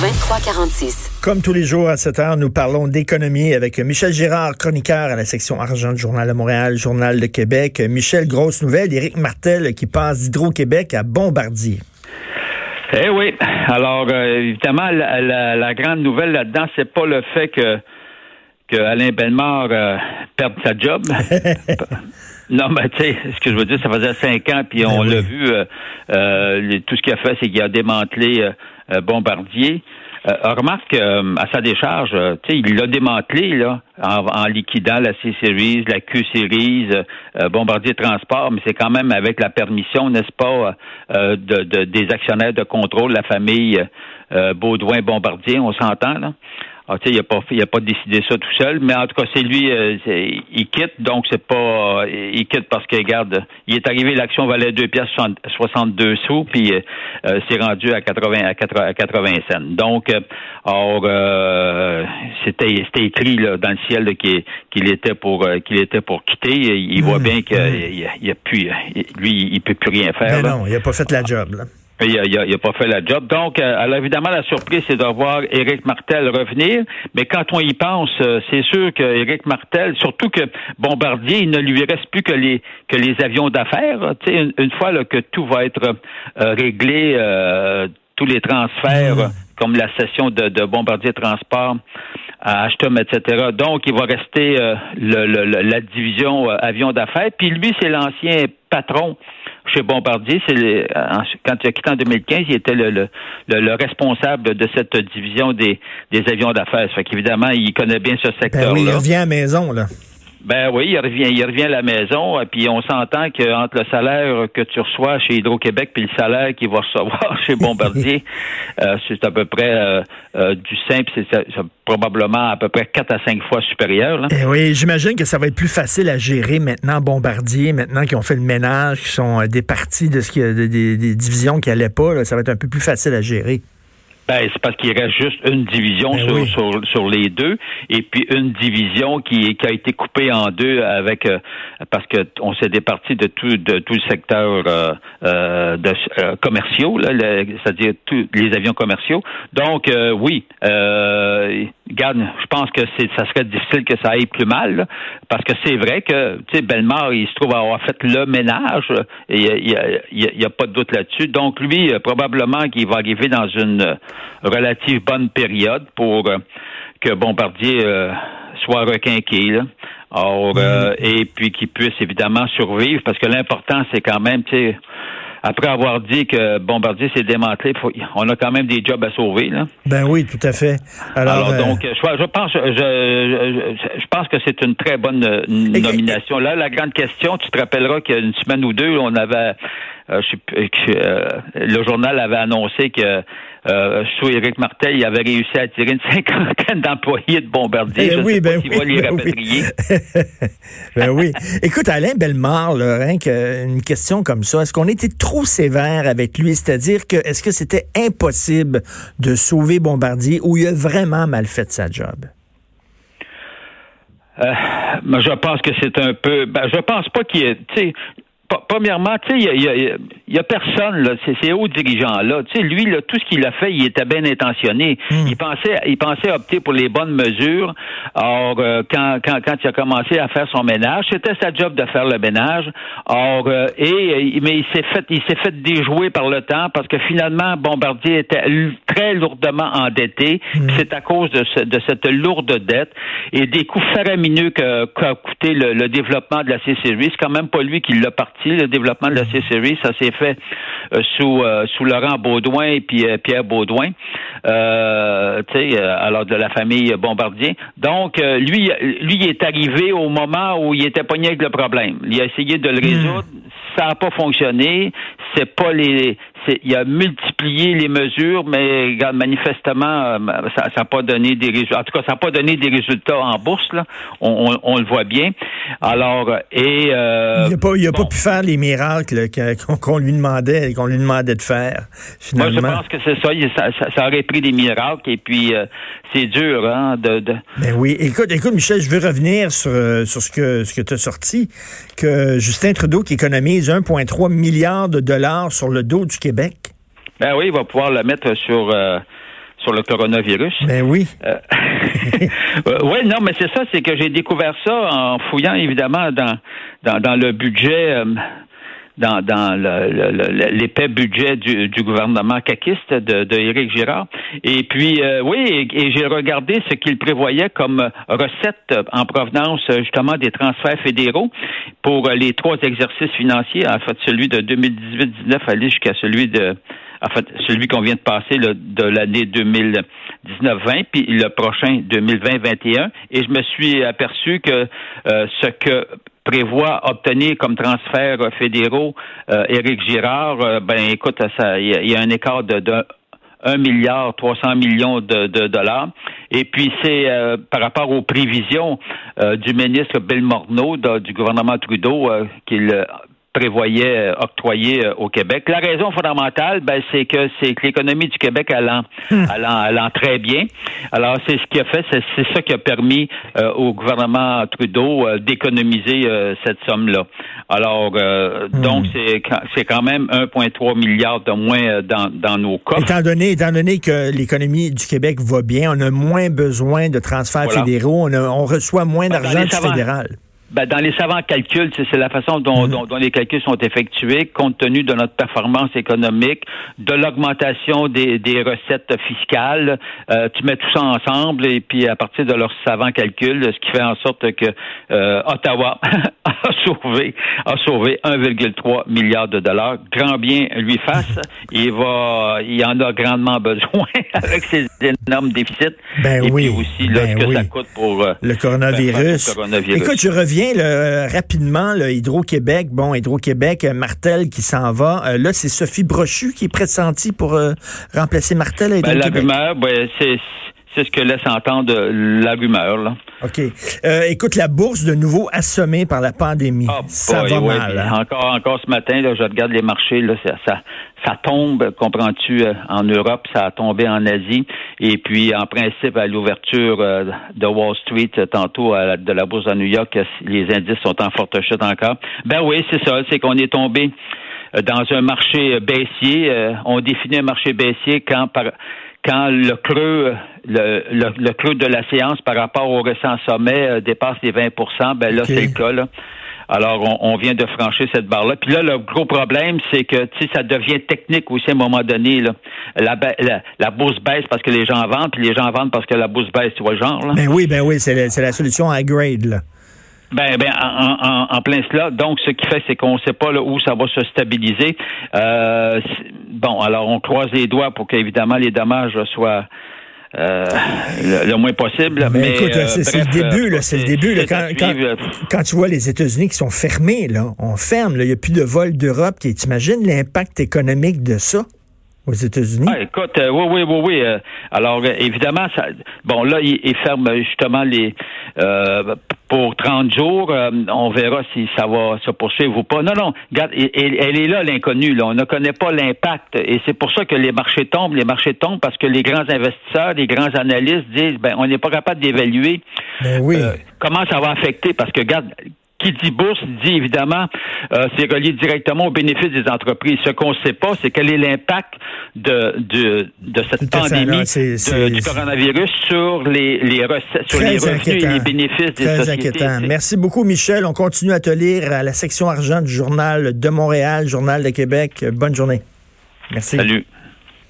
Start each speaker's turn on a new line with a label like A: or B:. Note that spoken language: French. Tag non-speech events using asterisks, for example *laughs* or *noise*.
A: 2346.
B: Comme tous les jours à cette heure, nous parlons d'économie avec Michel Girard, chroniqueur à la section argent du Journal de Montréal, Journal de Québec. Michel, grosse nouvelle, Éric Martel qui passe d'Hydro-Québec à Bombardier.
C: Eh oui. Alors, euh, évidemment, la, la- la grande nouvelle là-dedans, c'est pas le fait que, que Alain Bellemare euh, perde sa job. *laughs* non, mais tu sais, ce que je veux dire, ça faisait cinq ans, puis on
B: Ben oui.
C: l'a vu. euh, euh, tout ce qu'il a fait, c'est qu'il a démantelé euh, Bombardier. Euh, remarque euh, à sa décharge, tu sais, il l'a démantelé là, en, en liquidant la C-Series, la Q-Series, Bombardier Transport, mais c'est quand même avec la permission, n'est-ce pas, euh, de, de- des actionnaires de contrôle, la famille euh, Baudouin-Bombardier, on s'entend là. Ah, tu sais, il a pas il a pas décidé ça tout seul, mais en tout cas, c'est lui, euh, il quitte, donc c'est pas, euh, il quitte parce que regarde, il est arrivé, l'action valait 2 pièces 62 sous, puis euh, euh, c'est rendu à 80 à 80, à 80 cents. Donc, euh, or, euh, c'était c'était écrit là, dans le ciel qu'il qu'il était pour euh, qu'il était pour quitter. Il, il voit
B: Mmh,
C: bien qu'il
B: mmh.
C: il, il a plus, lui, il peut plus rien faire.
B: Mais
C: là.
B: non, il n'a pas fait la job. Là.
C: Il n'a il a- il a pas fait la job. Donc, euh, alors évidemment, la surprise, c'est de voir Éric Martel revenir. Mais quand on y pense, euh, c'est sûr que Éric Martel, surtout que Bombardier, il ne lui reste plus que les que les avions d'affaires. Tu sais, une, une fois là, que tout va être euh, réglé, euh, tous les transferts,
B: Mhm.
C: comme la session de, de Bombardier Transport à Ashton, etc. Donc, il va rester euh, le- le- le- la division euh, avions d'affaires. Puis lui, c'est l'ancien patron chez Bombardier. C'est le- en- quand il a quitté en 2015, il était le, le, le- le responsable de cette division des, des avions d'affaires. Ça fait qu'évidemment, il connaît bien ce
B: Ben
C: secteur-là.
B: oui, il revient à la maison. Là.
C: Ben oui, il revient, il revient à la maison, euh, puis on s'entend qu'entre le salaire que tu reçois chez Hydro-Québec puis le salaire qu'il va recevoir *laughs* chez Bombardier, *laughs* euh, c'est à peu près euh, euh, du simple, c'est probablement à peu près 4 à 5 fois supérieur. là.
B: Eh oui, j'imagine que ça va être plus facile à gérer maintenant, Bombardier, maintenant qu'ils ont fait le ménage, qu'ils sont euh, départis de ce qui, des, des- des divisions qui n'allaient pas, là, ça va être un peu plus facile à gérer.
C: Ben, c'est parce qu'il reste juste une division
B: Ben
C: sur,
B: oui.
C: sur, sur les deux, et puis une division qui, qui a été coupée en deux avec euh, parce que on s'est départi de tout de tout le secteur euh, euh, de euh, commerciaux, là, c'est-à-dire tous les avions commerciaux. Donc euh, oui, euh, regarde, je pense que c'est ça serait difficile que ça aille plus mal, là, parce que c'est vrai que tu sais Belmar, il se trouve avoir fait le ménage, et il y a- y a, y a- il y a pas de doute là-dessus. Donc lui, euh, probablement qu'il va arriver dans une euh, relative bonne période pour euh, que Bombardier euh, soit requinqué. Là. Or, euh, et puis qu'il puisse évidemment survivre, parce que l'important, c'est quand même, tu sais, après avoir dit que Bombardier s'est démantelé, faut- on a quand même des jobs à sauver. Là.
B: Ben oui, tout à fait. Alors,
C: Alors,
B: euh,
C: donc, je, je pense, je, je, je pense que c'est une très bonne nomination. Là, la grande question, tu te rappelleras qu'il y a une semaine ou deux, on avait, euh, je que, euh, le journal avait annoncé que euh, sous Éric Martel, il avait réussi à attirer une *laughs* cinquantaine d'employés de Bombardier.
B: Eh
C: je ne
B: oui,
C: sais
B: ben oui,
C: va les
B: ben oui. *laughs* ben oui. Écoute, Alain Bellemare, là, rien qu'une question comme ça, est-ce qu'on était trop sévère avec lui? C'est-à-dire que est-ce que c'était impossible de sauver Bombardier ou il a vraiment mal fait sa job?
C: Euh, je pense que c'est un peu. Ben, je pense pas qu'il y premièrement, tu sais, il y a- il y a personne là, ces, ces hauts dirigeants là. Tu sais, lui là, tout ce qu'il a fait, il était bien intentionné. Il pensait, il pensait opter pour les bonnes mesures. Or, euh, quand, quand, quand il a commencé à faire son ménage, c'était sa job de faire le ménage. Or, euh, et euh, mais il s'est fait, il s'est fait déjouer par le temps parce que finalement, Bombardier était très lourdement endetté. Puis C'est à cause de, ce- de cette lourde dette et des coûts faramineux que- qu'a coûté le, le développement de la C-Series. C'est quand même pas lui qui l'a parti, le développement de la C-Series. Ça s'est fait euh, sous, euh, sous Laurent Baudouin et puis euh, Pierre Baudouin, tu sais, alors de la famille Bombardier. Donc, lui, lui il est arrivé au moment où il était pogné avec le problème. Il a essayé de le résoudre. Ça n'a pas fonctionné. C'est pas les il a multiplié les mesures, mais manifestement, ça n'a pas donné des résultats. En tout cas, ça n'a pas donné des résultats en bourse. Là. On, le voit bien. Alors, et
B: il n'a pas, il a pas pu faire les miracles qu'on lui demandait, qu'on lui demandait de faire. Finalement.
C: Moi, je pense que c'est ça. ça. aurait pris des miracles. Et puis, c'est dur, hein, de, de...
B: Ben oui. Écoute, écoute, Michel, je veux revenir sur, sur ce que ce que tu as sorti, que Justin Trudeau qui économise 1,3 milliard de dollars sur le dos du Québec.
C: Ben oui, il va pouvoir le mettre sur euh, sur le coronavirus.
B: Ben oui.
C: Euh, *laughs* oui, non, mais c'est ça, c'est que j'ai découvert ça en fouillant évidemment dans dans, dans le budget euh, dans, dans l'épais budget du, du, gouvernement caquiste de, de Éric Girard. Et puis, euh, oui, et, j'ai regardé ce qu'il prévoyait comme recette en provenance justement des transferts fédéraux pour les trois exercices financiers, en fait celui de 2018-19 aller jusqu'à celui de en fait, celui qu'on vient de passer de l'année 2019-20, puis le prochain 2020-21. Et je me suis aperçu que euh, ce que prévoit obtenir comme transfert fédéraux euh, Éric Girard, euh, ben écoute, il y, a un écart de, de 1 milliard 300 millions de, dollars. Et puis c'est euh, par rapport aux prévisions du ministre Bill Morneau du gouvernement Trudeau qu'il prévoyait euh, octroyer euh, au Québec. La raison fondamentale, ben, c'est que c'est que l'économie du Québec allant, hmm. allant, allant très bien. Alors, c'est ce qui a fait, c'est ça qui a permis euh, au gouvernement Trudeau d'économiser cette somme-là. Alors, hmm. donc, c'est c'est quand même 1,3 milliard de moins dans, dans nos coffres.
B: Étant donné, étant donné que l'économie du Québec va bien, on a moins besoin de transferts fédéraux, on, on, reçoit moins d'argent du fédéral.
C: Ben, dans les savants calculs, c'est la façon dont, mhm. dont, les calculs sont effectués, compte tenu de notre performance économique, de l'augmentation des, des, recettes fiscales. Euh, tu mets tout ça ensemble et puis à partir de leurs savants calculs, ce qui fait en sorte que euh, Ottawa *laughs* a *laughs* sauvé a sauvé 1,3 milliard de dollars. Grand bien lui fasse. Il va, il en a grandement besoin *laughs* avec ses énormes déficits.
B: Ben et
C: oui.
B: puis
C: aussi là,
B: ben
C: ce que ça coûte pour
B: euh, le coronavirus. coronavirus. Écoute, je reviens rapidement, Hydro-Québec, bon, Hydro-Québec, euh, Martel qui s'en va. Euh, là, c'est Sophie Brochu qui est pressentie pour euh, remplacer Martel à
C: ben, Hydro-Québec. la rumeur, ben, c'est c'est ce que laisse entendre la rumeur. Là.
B: OK. écoute, la bourse de nouveau assommée par la pandémie. Ah, ça va mal.
C: Hein? Encore, encore ce matin, là, je regarde les marchés, là, ça, ça, ça tombe, comprends-tu, euh, en Europe, ça a tombé en Asie. Et puis, en principe, à l'ouverture euh, de Wall Street, euh, tantôt de la bourse à New York, les indices sont en forte chute encore. Ben oui, c'est ça, c'est qu'on est tombé dans un marché baissier. on définit un marché baissier quand par quand le creux, le, le, creux de la séance par rapport au récent sommet dépasse les 20% ben là, c'est le cas. Là. Alors, on, vient de franchir cette barre-là. Puis là, le gros problème, c'est que ça devient technique aussi à un moment donné. Là. La, la, bourse baisse parce que les gens vendent, puis les gens vendent parce que la bourse baisse, tu vois le genre. Là.
B: Ben oui, ben oui, c'est la, solution à grade. Là.
C: Ben, ben en, plein cela. Donc, ce qui fait, c'est qu'on ne sait pas là, où ça va se stabiliser. Euh, bon, alors on croise les doigts pour qu'évidemment les dommages soient euh, le, moins possible. Mais,
B: écoute, c'est le début, c'est le début. quand, tu vois les États-Unis qui sont fermés, là, on ferme, il n'y a plus de vol d'Europe. T'imagines l'impact économique de ça? Aux États-Unis?
C: Ah, écoute, euh, oui, oui, oui, oui. Euh, alors, évidemment, ça, bon, là, ils, ferment justement les pour 30 jours. on verra si ça va se poursuivre ou pas. Non, non, regarde, elle, elle est là, l'inconnue. On ne connaît pas l'impact. Et c'est pour ça que les marchés tombent. Les marchés tombent parce que les grands investisseurs, les grands analystes disent, ben, on n'est pas capable d'évaluer
B: ben oui.
C: comment ça va affecter. Parce que, regarde, qui dit bourse dit évidemment, euh, c'est relié directement aux bénéfices des entreprises. Ce qu'on ne sait pas, c'est quel est l'impact de, de, de cette pandémie du coronavirus sur les, les recettes, sur les revenus et les bénéfices des
B: Très Inquiétant. Merci beaucoup, Michel. On continue à te lire à la section argent du journal de Montréal, Journal de Québec. Bonne journée. Merci.
C: Salut.